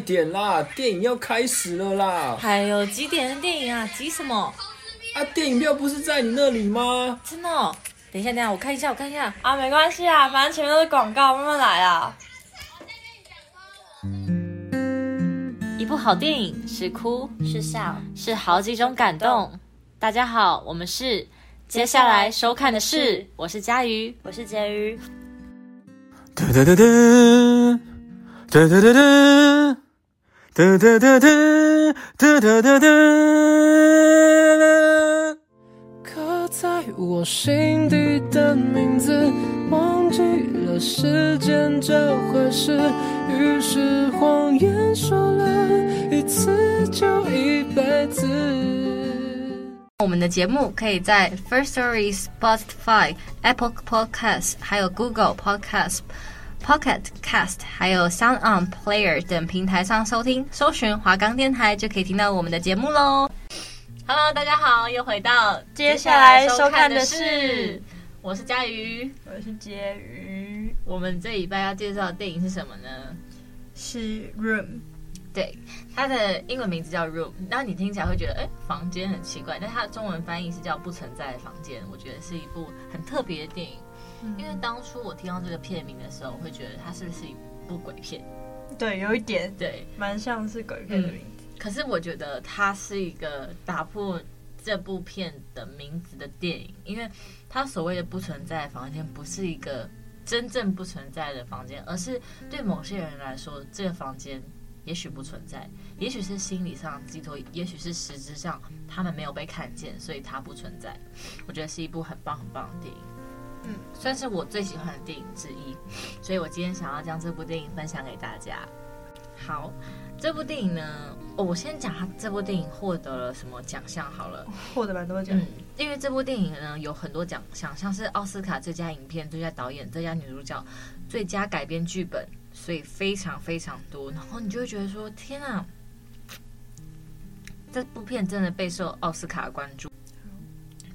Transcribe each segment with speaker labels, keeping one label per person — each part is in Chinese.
Speaker 1: 点啦，电影要开始了啦！
Speaker 2: 还有几点的电影啊？急什么？
Speaker 1: 啊，电影票不是在你那里吗？
Speaker 2: 真的哦？等一下，等一下，我看一下，我看一下。啊，没关系啊，反正前面都是广告，慢慢来啊。一部好电影是哭是笑是好几种感动。大家好，我们是接下来收看的是，我是佳瑜，我是婕妤。
Speaker 1: 哒哒哒哒，哒哒哒哒，哒哒哒哒，哒哒哒哒。刻在我心底的名字，忘记了时间这回事，于是谎言说了一次就一辈子。
Speaker 2: 我们的节目可以在 First Story、Spotify、Apple Podcasts、还有 Google Podcasts、Pocket Cast、还有 Sound On Player 等平台上收听，搜寻华冈电台就可以听到我们的节目喽。Hello，大家好，又回到接下来收看的是，我是佳瑜，
Speaker 3: 我是婕妤。
Speaker 2: 我们这礼拜要介绍的电影是什么呢？
Speaker 3: 是 Room。
Speaker 2: 对，它的英文名字叫 Room，然后你听起来会觉得，哎，房间很奇怪，但它的中文翻译是叫不存在的房间。我觉得是一部很特别的电影，嗯、因为当初我听到这个片名的时候，我会觉得它是不是一部鬼片？
Speaker 3: 对，有一点，
Speaker 2: 对，
Speaker 3: 蛮像是鬼片的名字。
Speaker 2: 嗯、可是我觉得它是一个打破这部片的名字的电影，因为它所谓的不存在的房间，不是一个真正不存在的房间，而是对某些人来说，这个房间。也许不存在，也许是心理上寄托，也许是实质上他们没有被看见，所以它不存在。我觉得是一部很棒很棒的电影，嗯，算是我最喜欢的电影之一。所以我今天想要将这部电影分享给大家。好，这部电影呢，哦，我先讲它这部电影获得了什么奖项好了，
Speaker 3: 获得蛮多奖，
Speaker 2: 嗯，因为这部电影呢有很多奖项，像是奥斯卡最佳影片、最佳导演、最佳女主角、最佳改编剧本。所以非常非常多，然后你就会觉得说：“天啊，这部片真的备受奥斯卡关注。”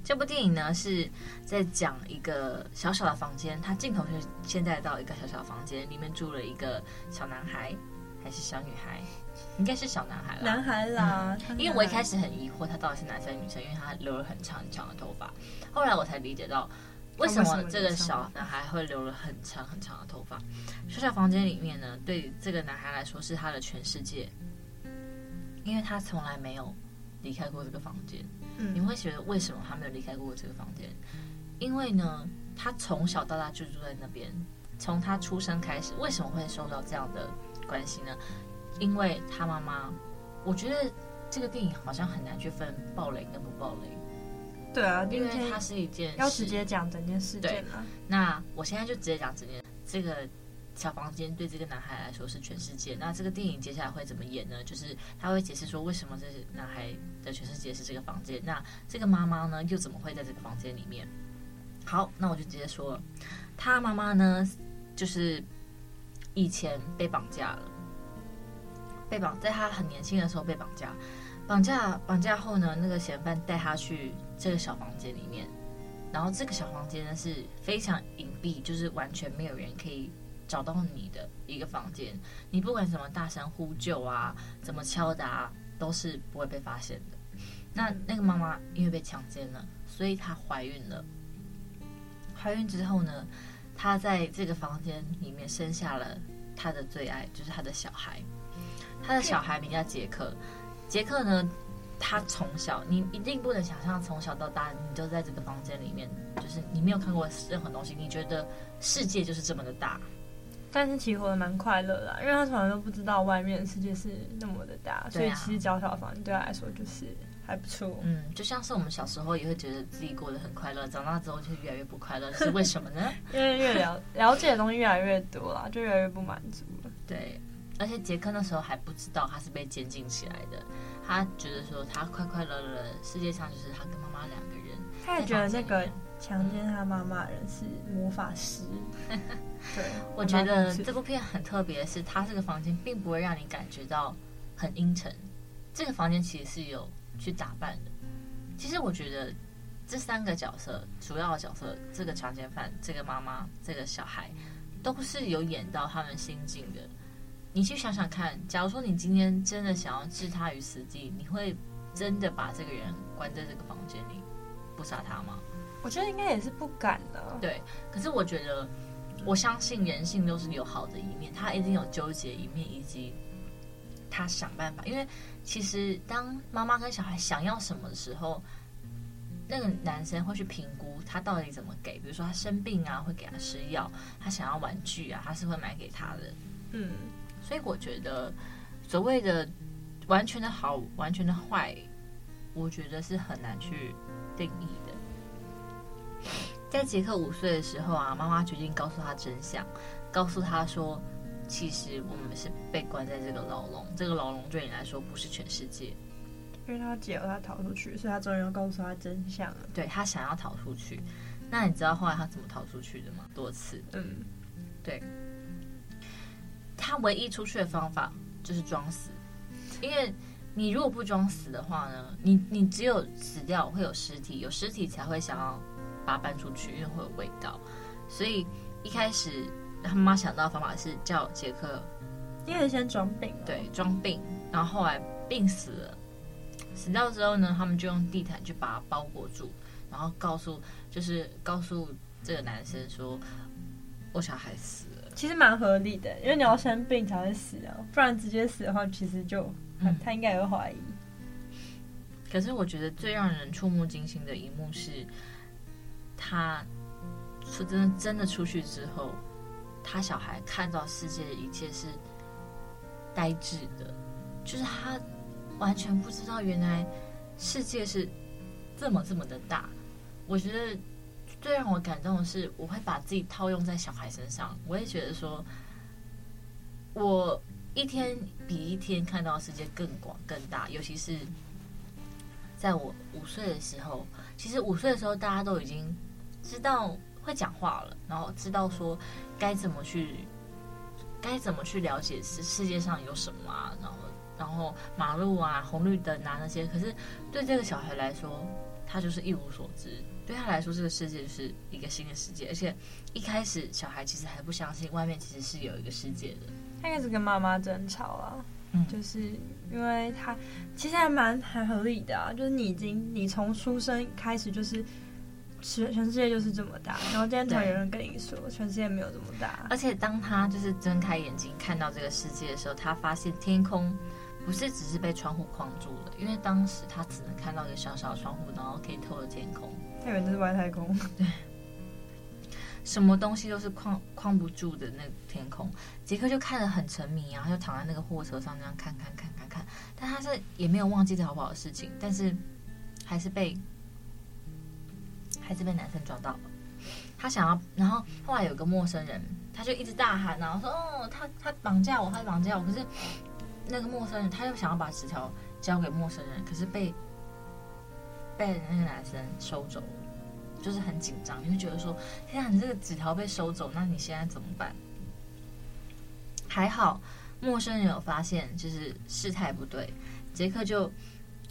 Speaker 2: 这部电影呢是在讲一个小小的房间，它镜头是现在到一个小小的房间里面住了一个小男孩还是小女孩？应该是小男孩啦。
Speaker 3: 男孩啦，
Speaker 2: 嗯，因为我一开始很疑惑他到底是男生女生，因为他留了很长很长的头发，后来我才理解到。为什么这个小男孩会留了很长很长的头发？小小房间里面呢，对这个男孩来说是他的全世界，因为他从来没有离开过这个房间。嗯，你会觉得为什么他没有离开过这个房间？因为呢，他从小到大就住在那边，从他出生开始，为什么会受到这样的关系呢？因为他妈妈，我觉得这个电影好像很难去分暴雷跟不暴雷。
Speaker 3: 对啊，
Speaker 2: 因为它是一件
Speaker 3: 要直接讲整件事件啊。
Speaker 2: 那我现在就直接讲整件。这个小房间对这个男孩来说是全世界。那这个电影接下来会怎么演呢？就是他会解释说为什么这男孩的全世界是这个房间。那这个妈妈呢又怎么会在这个房间里面？好，那我就直接说了，他妈妈呢就是以前被绑架了，被绑在他很年轻的时候被绑架。绑架绑架后呢，那个嫌犯带他去这个小房间里面，然后这个小房间呢是非常隐蔽，就是完全没有人可以找到你的一个房间。你不管怎么大声呼救啊，怎么敲打，都是不会被发现的。那那个妈妈因为被强奸了，所以她怀孕了。怀孕之后呢，她在这个房间里面生下了她的最爱，就是她的小孩。她的小孩名叫杰克。杰克呢，他从小，你一定不能想象，从小到大，你就在这个房间里面，就是你没有看过任何东西，你觉得世界就是这么的大。
Speaker 3: 但是其实活得蛮快乐的，因为他从来都不知道外面的世界是那么的大，所以其实小小房间对他来说就是还不错。
Speaker 2: 嗯，就像是我们小时候也会觉得自己过得很快乐，长大之后就越来越不快乐，是为什么呢？
Speaker 3: 因为越了了解的东西越来越多了，就越来越不满足了。
Speaker 2: 对。而且杰克那时候还不知道他是被监禁起来的，他觉得说他快快乐乐，世界上就是他跟妈妈两个人。
Speaker 3: 他也觉得那个强奸他妈妈的人是魔法师。对，
Speaker 2: 我觉得这部片很特别的是，它这个房间并不会让你感觉到很阴沉，这个房间其实是有去打扮的。其实我觉得这三个角色，主要的角色，这个强奸犯，这个妈妈，这个小孩，都是有演到他们心境的。你去想想看，假如说你今天真的想要置他于死地，你会真的把这个人关在这个房间里，不杀他吗？
Speaker 3: 我觉得应该也是不敢的。
Speaker 2: 对，可是我觉得，我相信人性都是有好的一面，他一定有纠结一面，以及他想办法。因为其实当妈妈跟小孩想要什么的时候，那个男生会去评估他到底怎么给。比如说他生病啊，会给他吃药；他想要玩具啊，他是会买给他的。嗯，所以我觉得所谓的完全的好，完全的坏，我觉得是很难去定义的。在杰克五岁的时候啊，妈妈决定告诉他真相，告诉他说，其实我们是被关在这个牢笼，这个牢笼对你来说不是全世界。
Speaker 3: 因为他姐要，他逃出去，所以他终于要告诉他真相了。
Speaker 2: 对，他想要逃出去，那你知道后来他怎么逃出去的吗？多次。嗯，对。他唯一出去的方法就是装死，因为你如果不装死的话呢，你你只有死掉会有尸体，有尸体才会想要把它搬出去，因为会有味道。所以一开始他妈妈想到的方法是叫杰克，
Speaker 3: 因为先装病，
Speaker 2: 对，装病，然后后来病死了。死掉之后呢，他们就用地毯去把它包裹住，然后告诉，就是告诉这个男生说，我小孩死了。
Speaker 3: 其实蛮合理的，因为你要生病才会死啊，不然直接死的话，其实就他，他应该也会怀疑。
Speaker 2: 可是我觉得最让人触目惊心的一幕是，他说真的真的出去之后，他小孩看到世界的一切是呆滞的，就是他。完全不知道原来世界是这么这么的大。我觉得最让我感动的是，我会把自己套用在小孩身上。我也觉得说，我一天比一天看到世界更广更大。尤其是在我五岁的时候，其实五岁的时候大家都已经知道会讲话了，然后知道说该怎么去该怎么去了解世世界上有什么啊，然后。然后马路啊、红绿灯啊那些，可是对这个小孩来说，他就是一无所知。对他来说，这个世界就是一个新的世界。而且一开始，小孩其实还不相信外面其实是有一个世界的。
Speaker 3: 他开始跟妈妈争吵啊，嗯，就是因为他其实还蛮还合理的啊，就是你已经你从出生开始就是。全全世界就是这么大，然后今天突然有人跟你说，全世界没有这么大。
Speaker 2: 而且当他就是睁开眼睛看到这个世界的时候，他发现天空不是只是被窗户框住了，因为当时他只能看到一个小小的窗户，然后可以透着天空。
Speaker 3: 他以为这是外太空。
Speaker 2: 对，什么东西都是框框不住的那个天空。杰克就看得很沉迷啊，他就躺在那个货车上那样看看看看看，但他是也没有忘记逃跑的事情，但是还是被。还是被男生抓到了，他想要，然后后来有个陌生人，他就一直大喊，然后说：“哦，他他绑架我，他绑架我。”可是那个陌生人，他又想要把纸条交给陌生人，可是被被那个男生收走，就是很紧张，你会觉得说：“天啊，你这个纸条被收走，那你现在怎么办？”还好陌生人有发现，就是事态不对，杰克就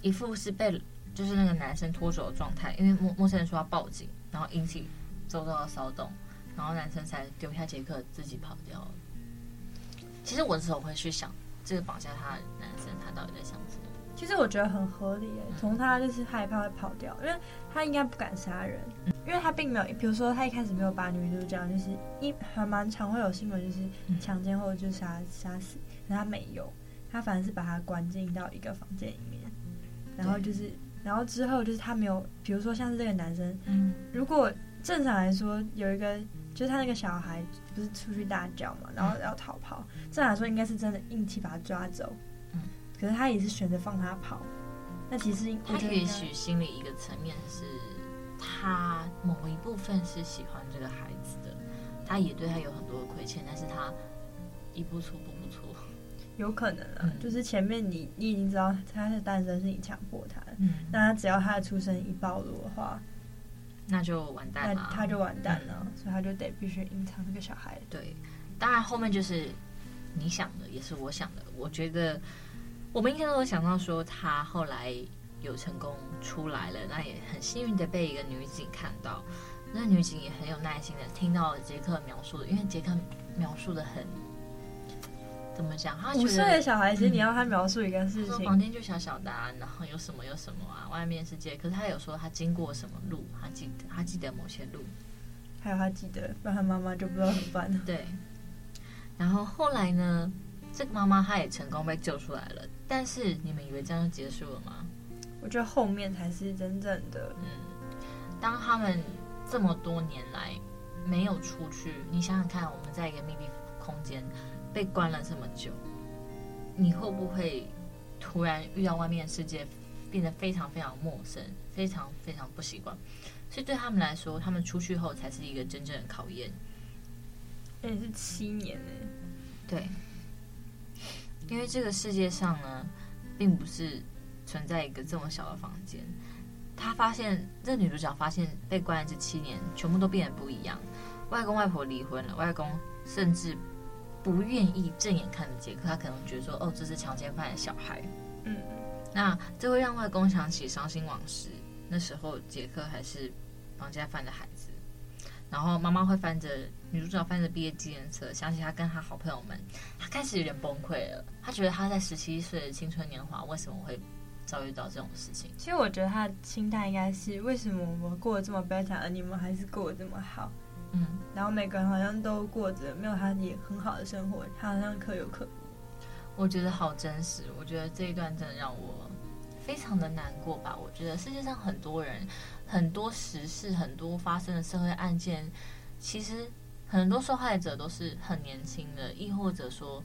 Speaker 2: 一副是被。就是那个男生脱手的状态，因为陌陌生人说要报警，然后引起周遭的骚动，然后男生才丢下杰克自己跑掉了。其实我这时候会去想，这个绑架他的男生他到底在想什么？
Speaker 3: 其实我觉得很合理诶，从他就是害怕会跑掉，因为他应该不敢杀人，因为他并没有，比如说他一开始没有把女主角就是一还蛮常会有新闻就是强奸或者就杀杀死，但他没有，他反而是把他关进到一个房间里面，然后就是。然后之后就是他没有，比如说像是这个男生，嗯，如果正常来说有一个，就是他那个小孩不是出去大叫嘛，然后要逃跑，正常来说应该是真的硬气把他抓走，嗯，可是他也是选择放他跑，那其实他
Speaker 2: 也许心里一个层面是，他某一部分是喜欢这个孩子的，他也对他有很多的亏欠，但是他一步错步。
Speaker 3: 有可能啊，嗯、就是前面你你已经知道他的诞生是你强迫他的，嗯，那他只要他的出生一暴露的话，
Speaker 2: 那就完蛋了，
Speaker 3: 他就完蛋了，嗯、所以他就得必须隐藏这个小孩。
Speaker 2: 对，当然后面就是你想的，也是我想的。我觉得我们应该都有想到说，他后来有成功出来了，那也很幸运的被一个女警看到。那女警也很有耐心的听到了杰克描述的，因为杰克描述的很怎么讲？他
Speaker 3: 五岁的小孩，其实你要他描述一个事情，
Speaker 2: 嗯、房间就小小的、啊，然后有什么有什么啊，外面世界。可是他有说他经过什么路，他记得他记得某些路，
Speaker 3: 还有他记得，不然他妈妈就不知道怎么办了。
Speaker 2: 对。然后后来呢，这个妈妈她也成功被救出来了。但是你们以为这样就结束了吗？
Speaker 3: 我觉得后面才是真正的。
Speaker 2: 嗯，当他们这么多年来没有出去，你想想看，我们在一个密闭空间。被关了这么久，你会不会突然遇到外面的世界，变得非常非常陌生，非常非常不习惯？所以对他们来说，他们出去后才是一个真正的考验。
Speaker 3: 也是七年呢？
Speaker 2: 对，因为这个世界上呢，并不是存在一个这么小的房间。他发现，这女主角发现被关了这七年，全部都变得不一样。外公外婆离婚了，外公甚至。不愿意正眼看着杰克，他可能觉得说：“哦，这是强奸犯的小孩。”嗯，那这会让外公想起伤心往事。那时候杰克还是绑架犯的孩子。然后妈妈会翻着女主角翻着毕业纪念册，想起他跟他好朋友们，他开始有点崩溃了。他觉得他在十七岁的青春年华为什么会遭遇到这种事情？
Speaker 3: 其实我觉得他的心态应该是：为什么我们过得这么悲惨，而你们还是过得这么好？嗯，然后每个人好像都过着没有他也很好的生活，他好像可有可无。
Speaker 2: 我觉得好真实，我觉得这一段真的让我非常的难过吧。我觉得世界上很多人、很多时事、很多发生的社会案件，其实很多受害者都是很年轻的，亦或者说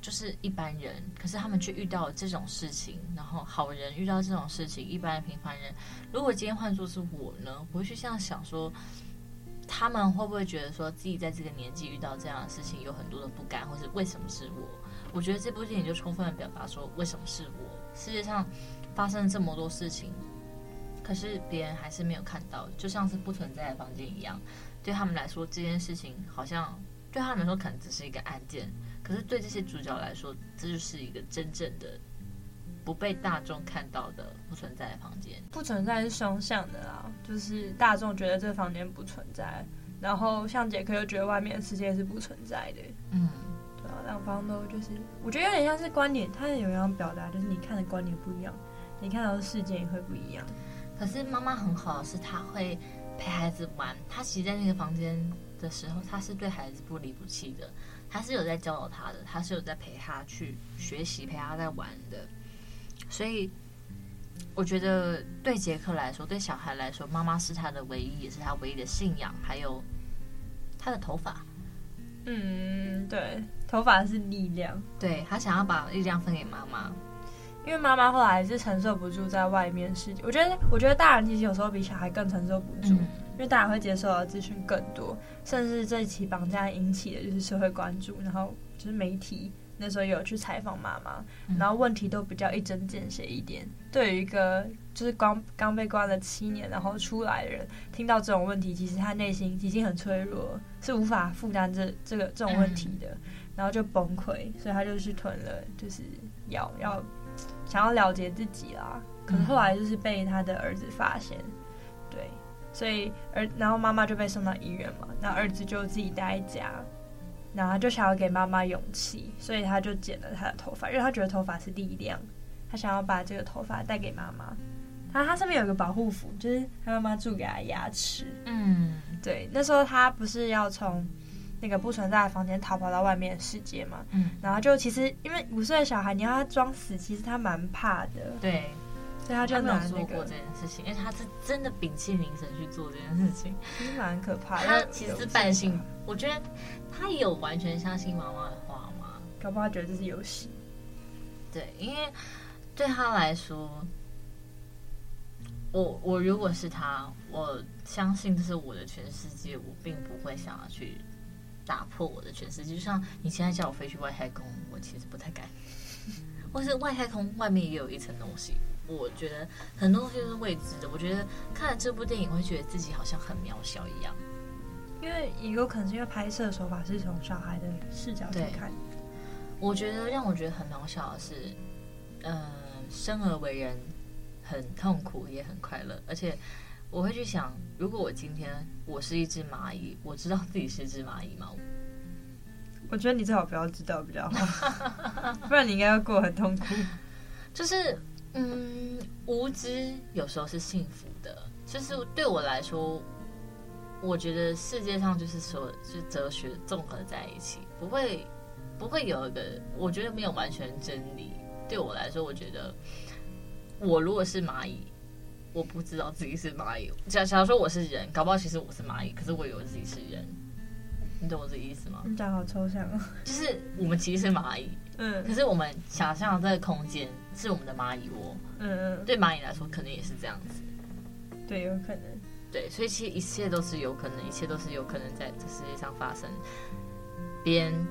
Speaker 2: 就是一般人，可是他们却遇到了这种事情。然后好人遇到这种事情，一般的平凡人，如果今天换作是我呢，我会去这样想说。他们会不会觉得说自己在这个年纪遇到这样的事情有很多的不甘，或是为什么是我？我觉得这部电影就充分的表达说，为什么是我？世界上发生了这么多事情，可是别人还是没有看到，就像是不存在的房间一样。对他们来说，这件事情好像对他们来说可能只是一个案件，可是对这些主角来说，这就是一个真正的。不被大众看到的不存在的房间，
Speaker 3: 不存在是双向的啦，就是大众觉得这个房间不存在，然后像杰克又觉得外面的世界是不存在的，嗯，对啊，两方都就是，我觉得有点像是观点，他有样表达，就是你看的观点不一样，你看到的世界也会不一样。
Speaker 2: 可是妈妈很好的是，她会陪孩子玩，她其实在那个房间的时候，她是对孩子不离不弃的，她是有在教导他的，她是有在陪他去学习，陪他在玩的。所以，我觉得对杰克来说，对小孩来说，妈妈是他的唯一，也是他唯一的信仰。还有他的头发，
Speaker 3: 嗯，对，头发是力量。
Speaker 2: 对，他想要把力量分给妈妈，
Speaker 3: 因为妈妈后来是承受不住在外面世界。我觉得，我觉得大人其实有时候比小孩更承受不住，嗯、因为大人会接受的资讯更多，甚至这一起绑架引起的就是社会关注，然后就是媒体。那时候有去采访妈妈，然后问题都比较一针见血一点。对于一个就是刚刚被关了七年然后出来的人，听到这种问题，其实他内心已经很脆弱，是无法负担这这个这种问题的，然后就崩溃，所以他就去吞了，就是要要想要了结自己啦。可是后来就是被他的儿子发现，对，所以儿然后妈妈就被送到医院嘛，那儿子就自己待在家。然后他就想要给妈妈勇气，所以他就剪了他的头发，因为他觉得头发是力量，他想要把这个头发带给妈妈。他他上面有个保护符，就是他妈妈蛀给他牙齿。嗯，对，那时候他不是要从那个不存在的房间逃跑到外面的世界嘛？嗯，然后就其实因为五岁的小孩，你要他装死，其实他蛮怕的。
Speaker 2: 对。
Speaker 3: 所以他就
Speaker 2: 没有做过这件事情，因为他是真的屏气凝神去做这件事情，
Speaker 3: 其实蛮可怕的。
Speaker 2: 他其实是半信，我觉得他有完全相信妈妈的话吗？
Speaker 3: 搞不好他觉得这是游戏。
Speaker 2: 对，因为对他来说，我我如果是他，我相信这是我的全世界，我并不会想要去打破我的全世界。就像你现在叫我飞去外太空，我其实不太敢。或是外太空外面也有一层东西。我觉得很多东西都是未知的。我觉得看了这部电影，会觉得自己好像很渺小一样。
Speaker 3: 因为也有可能是因为拍摄手法是从小孩的视角去看。
Speaker 2: 我觉得让我觉得很渺小的是，嗯、呃，生而为人很痛苦也很快乐，而且我会去想，如果我今天我是一只蚂蚁，我知道自己是只蚂蚁吗？
Speaker 3: 我觉得你最好不要知道比较好，不然你应该要过很痛苦。
Speaker 2: 就是，嗯，无知有时候是幸福的。就是对我来说，我觉得世界上就是说，是哲学综合在一起，不会不会有一个，我觉得没有完全真理。对我来说，我觉得我如果是蚂蚁，我不知道自己是蚂蚁。假假如说我是人，搞不好其实我是蚂蚁，可是我以为自己是人。你懂我这意思吗？
Speaker 3: 你讲好抽象哦。
Speaker 2: 就是我们其实是蚂蚁，
Speaker 3: 嗯，
Speaker 2: 可是我们想象的这个空间是我们的蚂蚁窝，嗯嗯，对蚂蚁来说可能也是这样子，
Speaker 3: 对，有可能，
Speaker 2: 对，所以其实一切都是有可能，一切都是有可能在这世界上发生。别人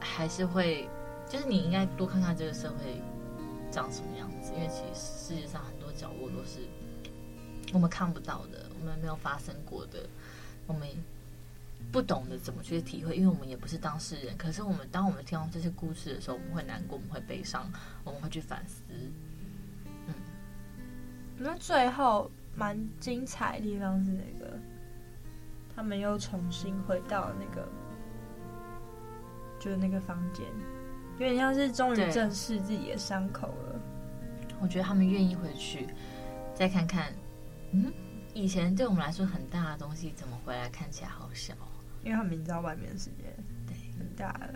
Speaker 2: 还是会，就是你应该多看看这个社会长什么样子，因为其实世界上很多角落都是我们看不到的，我们没有发生过的，我们。不懂得怎么去体会，因为我们也不是当事人。可是我们当我们听到这些故事的时候，我们会难过，我们会悲伤，我们会去反思。嗯，
Speaker 3: 那最后蛮精彩的地方是那个，他们又重新回到那个，就是那个房间，有点像是终于正视自己的伤口了。
Speaker 2: 我觉得他们愿意回去，再看看，嗯，以前对我们来说很大的东西，怎么回来看起来好小。
Speaker 3: 因为他明知道外面的世界对很大了。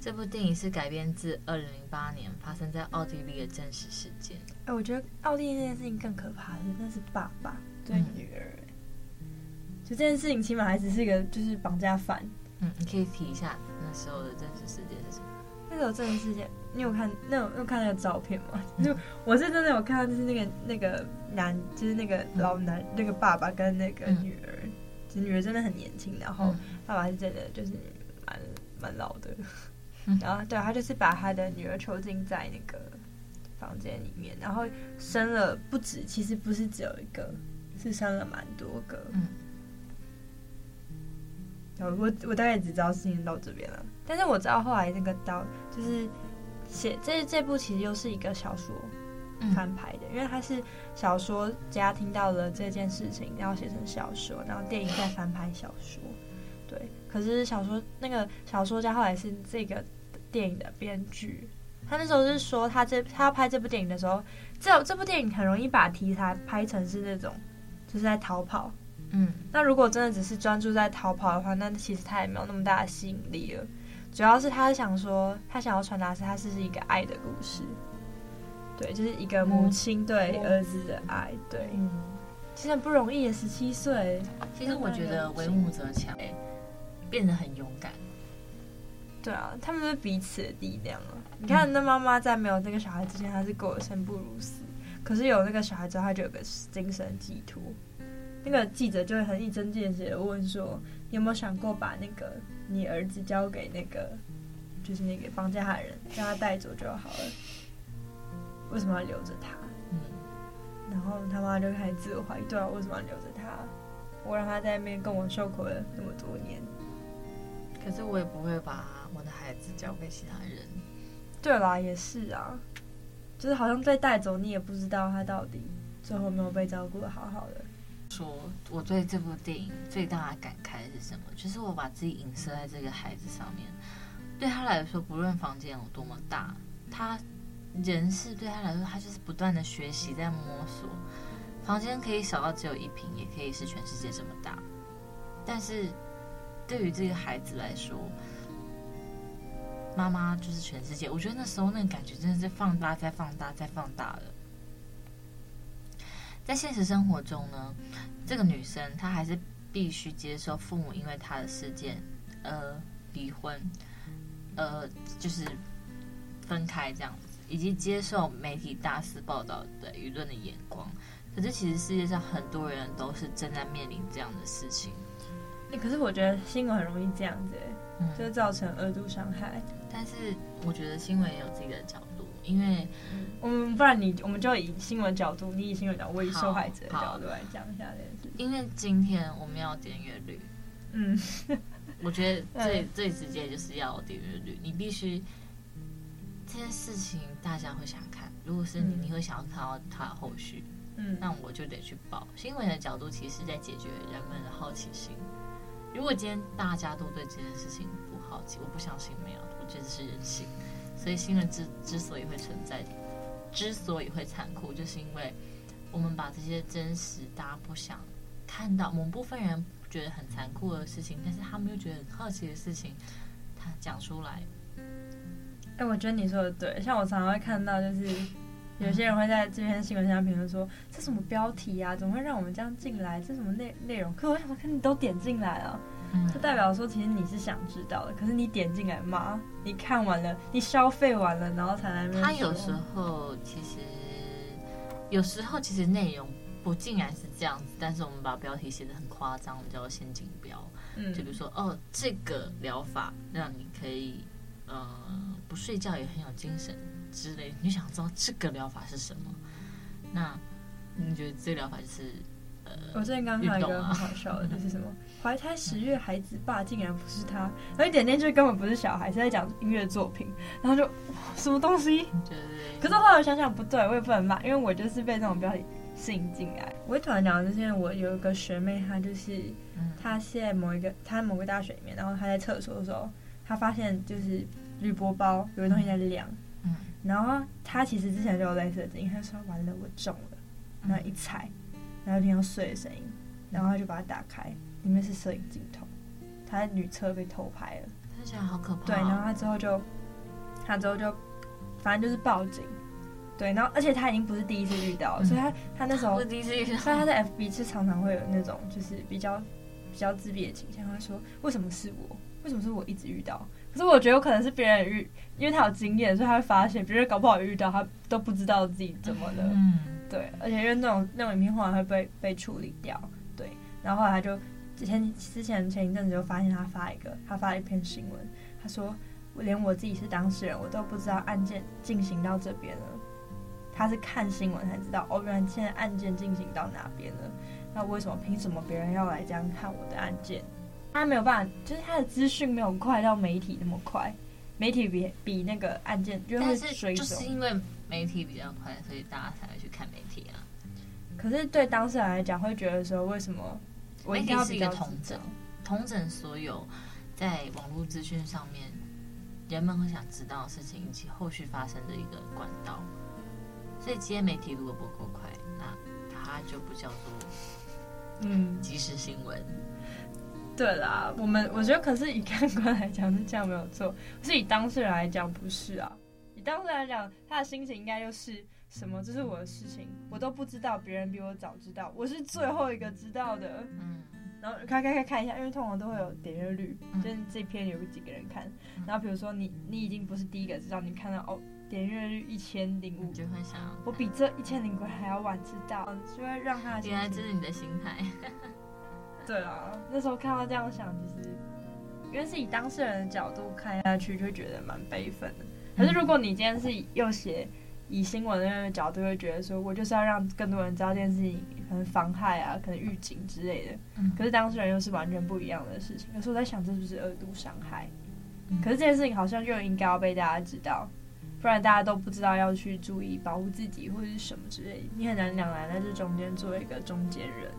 Speaker 2: 这部电影是改编自二零零八年发生在奥地利的真实事件。
Speaker 3: 哎，我觉得奥地利那件事情更可怕的是，那是爸爸对女儿。嗯、就这件事情，起码还只是一个就是绑架犯。
Speaker 2: 嗯，你可以提一下那时候的真实事件是什么？
Speaker 3: 那时候真实事件，你有看那有有看那个照片吗？嗯、就我是真的有看到，就是那个那个男，就是那个老男，嗯、那个爸爸跟那个女儿。嗯其实女儿真的很年轻，然后爸爸是真的就是蛮蛮老的，然后对，他就是把他的女儿囚禁在那个房间里面，然后生了不止，其实不是只有一个，是生了蛮多个。嗯，我我大概只知道事情到这边了，但是我知道后来那个刀就是写这这部其实又是一个小说。翻拍的，因为他是小说家听到了这件事情，然后写成小说，然后电影再翻拍小说。对，可是小说那个小说家后来是这个电影的编剧，他那时候是说他这他要拍这部电影的时候，这这部电影很容易把题材拍成是那种就是在逃跑。嗯，那如果真的只是专注在逃跑的话，那其实他也没有那么大的吸引力了。主要是他想说，他想要传达是他是一个爱的故事。对，就是一个母亲对儿子的爱，对，嗯，其实很不容易，十七岁。
Speaker 2: 其实我觉得为母则强，变得很勇敢。
Speaker 3: 对啊，他们是彼此的力量啊。你看，那妈妈在没有那个小孩之前，她是过得生不如死，可是有那个小孩之后，她就有个精神寄托。那个记者就会很一针见血的问说：“你有没有想过把那个你儿子交给那个，就是那个绑架他的人，让他带走就好了？”为什么要留着他？嗯，然后他妈就开始自我怀疑，对啊，为什么要留着他？我让他在那边跟我受苦了那么多年，
Speaker 2: 可是我也不会把我的孩子交给其他人。
Speaker 3: 对啦，也是啊，就是好像被带走，你也不知道他到底最后没有被照顾的好好的。
Speaker 2: 说我对这部电影最大的感慨是什么？就是我把自己影射在这个孩子上面，对他来说，不论房间有多么大，他。人是对他来说，他就是不断的学习，在摸索。房间可以小到只有一坪，也可以是全世界这么大。但是，对于这个孩子来说，妈妈就是全世界。我觉得那时候那个感觉真的是放大、再放大、再放大了。在现实生活中呢，这个女生她还是必须接受父母因为她的事件而离婚，呃，就是分开这样子。以及接受媒体大肆报道的舆论的眼光，可是其实世界上很多人都是正在面临这样的事情。
Speaker 3: 可是我觉得新闻很容易这样子，嗯，就造成额度伤害。
Speaker 2: 但是我觉得新闻也有自己的角度，因为，
Speaker 3: 我们不然你我们就以新闻角度，你以新闻角度，我以受害者的角度来讲一下这件事。
Speaker 2: 因为今天我们要点阅率，嗯，我觉得最 最直接就是要点阅率，你必须。这件事情大家会想看，如果是你，
Speaker 3: 嗯
Speaker 2: 你会想要看到它的后续，
Speaker 3: 嗯，
Speaker 2: 那我就得去报。新闻的角度其实是在解决人们的好奇心。如果今天大家都对这件事情不好奇，我不相信没有，我觉得这是人性。所以新闻之之所以会存在，之所以会残酷，就是因为我们把这些真实大家不想看到，某部分人觉得很残酷的事情，但是他们又觉得很好奇的事情，他讲出来。
Speaker 3: 哎、我觉得你说的对，像我常常会看到，就是有些人会在这篇新闻下评论说，这什么标题啊，怎么会让我们这样进来？这什么内内容？可我想说，看你都点进来了，
Speaker 2: 嗯
Speaker 3: 就代表说其实你是想知道的，可是你点进来嘛，你看完了，你消费完了，然后才来。
Speaker 2: 他有时候其实，有时候其实内容不竟然是这样子，但是我们把标题写的很夸张，我们叫做陷阱标。
Speaker 3: 嗯，
Speaker 2: 就比如说，哦，这个疗法让你可以，呃，不睡觉也很有精神之类，你就想知道这个疗法是什么？那你觉得这个疗法就是，呃，
Speaker 3: 我最近刚看到一
Speaker 2: 个
Speaker 3: 很好笑的，就是什么怀胎十月孩子爸竟然不是他，然后一点进去根本不是小孩，是在讲音乐作品，然后就什么东西？
Speaker 2: 就是，
Speaker 3: 可是后来我想想不对，我也不能骂，因为我就是被这种标题吸引进来。我会突然讲，就是因为我有一个学妹，她就是
Speaker 2: 嗯
Speaker 3: 她在某一个她某个大学里面，然后她在厕所的时候，她发现就是铝箔包有个东西在亮，
Speaker 2: 嗯。
Speaker 3: 然后他其实之前就有类似的经验，她说完了我中了，然后一踩，然后听到碎的声音，然后他就把它打开，里面是摄影镜头，他在女厕被偷拍了。
Speaker 2: 听起来好可怕、哦。
Speaker 3: 对，然后他之后就，他之后就，反正就是报警，对，然后而且他已经不是第一次遇到了，
Speaker 2: 嗯。
Speaker 3: 所以他他那时候
Speaker 2: 我，第一次遇到，
Speaker 3: 所以他在 FB 是常常会有那种就是比较比较自闭的倾向，他说为什么是我，为什么是我一直遇到？可是我觉得有可能是别人遇，因为他有经验，所以他会发现别人搞不好遇到，他都不知道自己怎么了。
Speaker 2: 嗯，
Speaker 3: 对，而且因为那种那种影片后来会被被处理掉，对，然后后来他就之前之前前一阵子就发现他发一个，他发了一篇新闻，他说我连我自己是当事人，我都不知道案件进行到这边了，他是看新闻才知道，哦，原来现在案件进行到哪边了，那为什么凭什么别人要来这样看我的案件？他没有办法，就是他的资讯没有快到媒体那么快，媒体比比那个案件就会
Speaker 2: 但是。就是因为媒体比较快，所以大家才会去看媒体啊。
Speaker 3: 可是对当事人来讲，会觉得说，为什么我
Speaker 2: 媒
Speaker 3: 应该要
Speaker 2: 体是一个
Speaker 3: 比较
Speaker 2: 统整
Speaker 3: 知道，
Speaker 2: 统整所有在网络资讯上面人们会想知道的事情以及后续发生的一个管道。所以，今天媒体如果不够快，那它就不叫做
Speaker 3: 嗯，
Speaker 2: 即时新闻。
Speaker 3: 对啦，我们我觉得可是以看官来讲是这样没有错，可是以当事人来讲不是啊。以当事人来讲，他的心情应该就是什么？这是我的事情，我都不知道，别人比我早知道，我是最后一个知道的。
Speaker 2: 嗯，
Speaker 3: 然后看看看看一下，因为通常都会有点阅率，
Speaker 2: 嗯
Speaker 3: 就是这篇有几个人看。然后比如说你你已经不是第一个知道，你看到哦点阅率一千零五，
Speaker 2: 就会想，
Speaker 3: 我比这一千零五还要晚知道，就会让他
Speaker 2: 原
Speaker 3: 来
Speaker 2: 这是你的心态。
Speaker 3: 对啊，那时候看到这样想，其实因为是以当事人的角度看下去，就觉得蛮悲愤的。可是如果你今天是又写以新闻的那个角度，会觉得说我就是要让更多人知道这件事情可能妨害啊，可能预警之类的。
Speaker 2: 嗯
Speaker 3: 可是当事人又是完全不一样的事情。有时候我在想，这是不是恶毒伤害？
Speaker 2: 嗯
Speaker 3: 可是这件事情好像就应该要被大家知道，不然大家都不知道要去注意保护自己或者是什么之类的，你很难两难在这中间做一个中间人。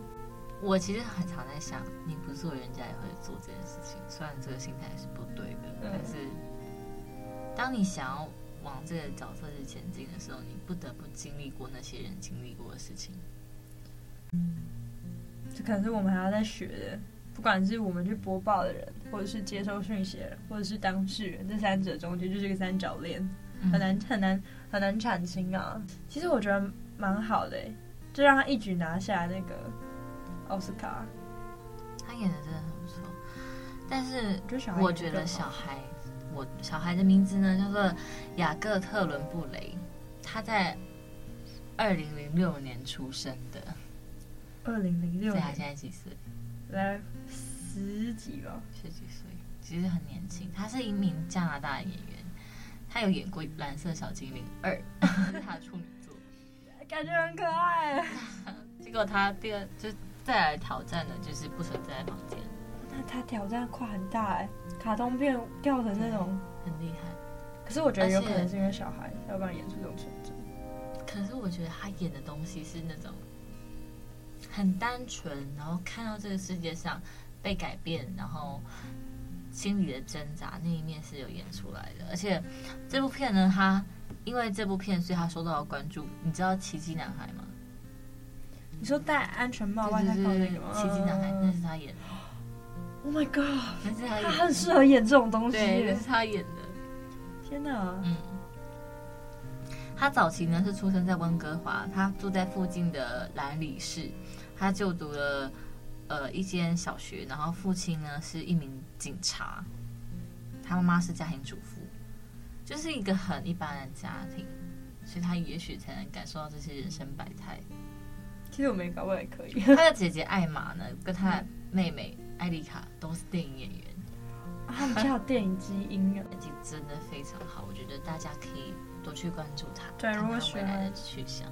Speaker 2: 我其实很常在想，你不做，人家也会做这件事情。虽然这个心态是不对的，
Speaker 3: 嗯
Speaker 2: 但是当你想要往这个角色去前进的时候，你不得不经历过那些人经历过的事情。
Speaker 3: 嗯这可能是我们还要在学的，不管是我们去播报的人，或者是接收讯息的人，或者是当事人，这三者中间就是一个三角恋，
Speaker 2: 嗯
Speaker 3: 很难很难很难产清啊。其实我觉得蛮好的，就让他一举拿下那个奥斯卡。
Speaker 2: 他演的真的很不错，但是
Speaker 3: 我觉得小孩
Speaker 2: 我小孩，的名字呢叫做雅各特伦布雷，他在二零零六年出生的，
Speaker 3: 二零零六
Speaker 2: 所以他现在几岁？
Speaker 3: 来十几吧，
Speaker 2: 十几岁，其实很年轻。他是一名加拿大的演员，他有演过《蓝色小精灵二》，是他的处女作。
Speaker 3: 感觉很可爱。
Speaker 2: 结果他第二就再来挑战的就是不存在房间，
Speaker 3: 那他挑战跨很大哎，卡通片掉成那种。
Speaker 2: 很厉害。
Speaker 3: 可是我觉得有可能是因为小孩，要不然演出这种纯真。可是。
Speaker 2: 我觉得他演的东西是那种很单纯，然后看到这个世界上被改变，然后心里的挣扎那一面是有演出来的。而且这部片呢，他因为这部片，所以他受到了关注。你知道《奇迹男孩》吗？
Speaker 3: 你说戴安全帽、外太空那个吗？
Speaker 2: 奇迹男孩，那是他演的。
Speaker 3: Oh my god！
Speaker 2: 那是他
Speaker 3: 他很适合演这种东西。
Speaker 2: 对，那是他演的。
Speaker 3: 天哪！
Speaker 2: 嗯。他早期呢是出生在温哥华，他住在附近的兰里市，他就读了呃一间小学，然后父亲呢是一名警察，他妈妈是家庭主妇，就是一个很一般的家庭，所以他也许才能感受到这些人生百态。
Speaker 3: 其实我没搞过也可以。
Speaker 2: 他的姐姐艾玛呢，跟他的妹妹艾丽卡都是电影演员，
Speaker 3: 啊、他们家有电影基因，演
Speaker 2: 技真的非常好，我觉得大家可以。多去关注他，
Speaker 3: 对，如果
Speaker 2: 未来的去向，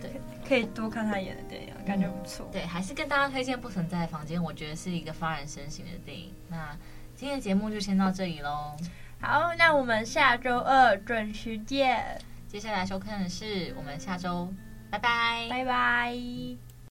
Speaker 2: 对，
Speaker 3: 可以多看他演的电影，嗯，感觉不错。
Speaker 2: 对，还是跟大家推荐《不存在的房间》，我觉得是一个发人深省的电影。那今天的节目就先到这里喽。
Speaker 3: 好，那我们下周二准时见。
Speaker 2: 接下来收看的是我们下周，拜拜，
Speaker 3: 拜拜。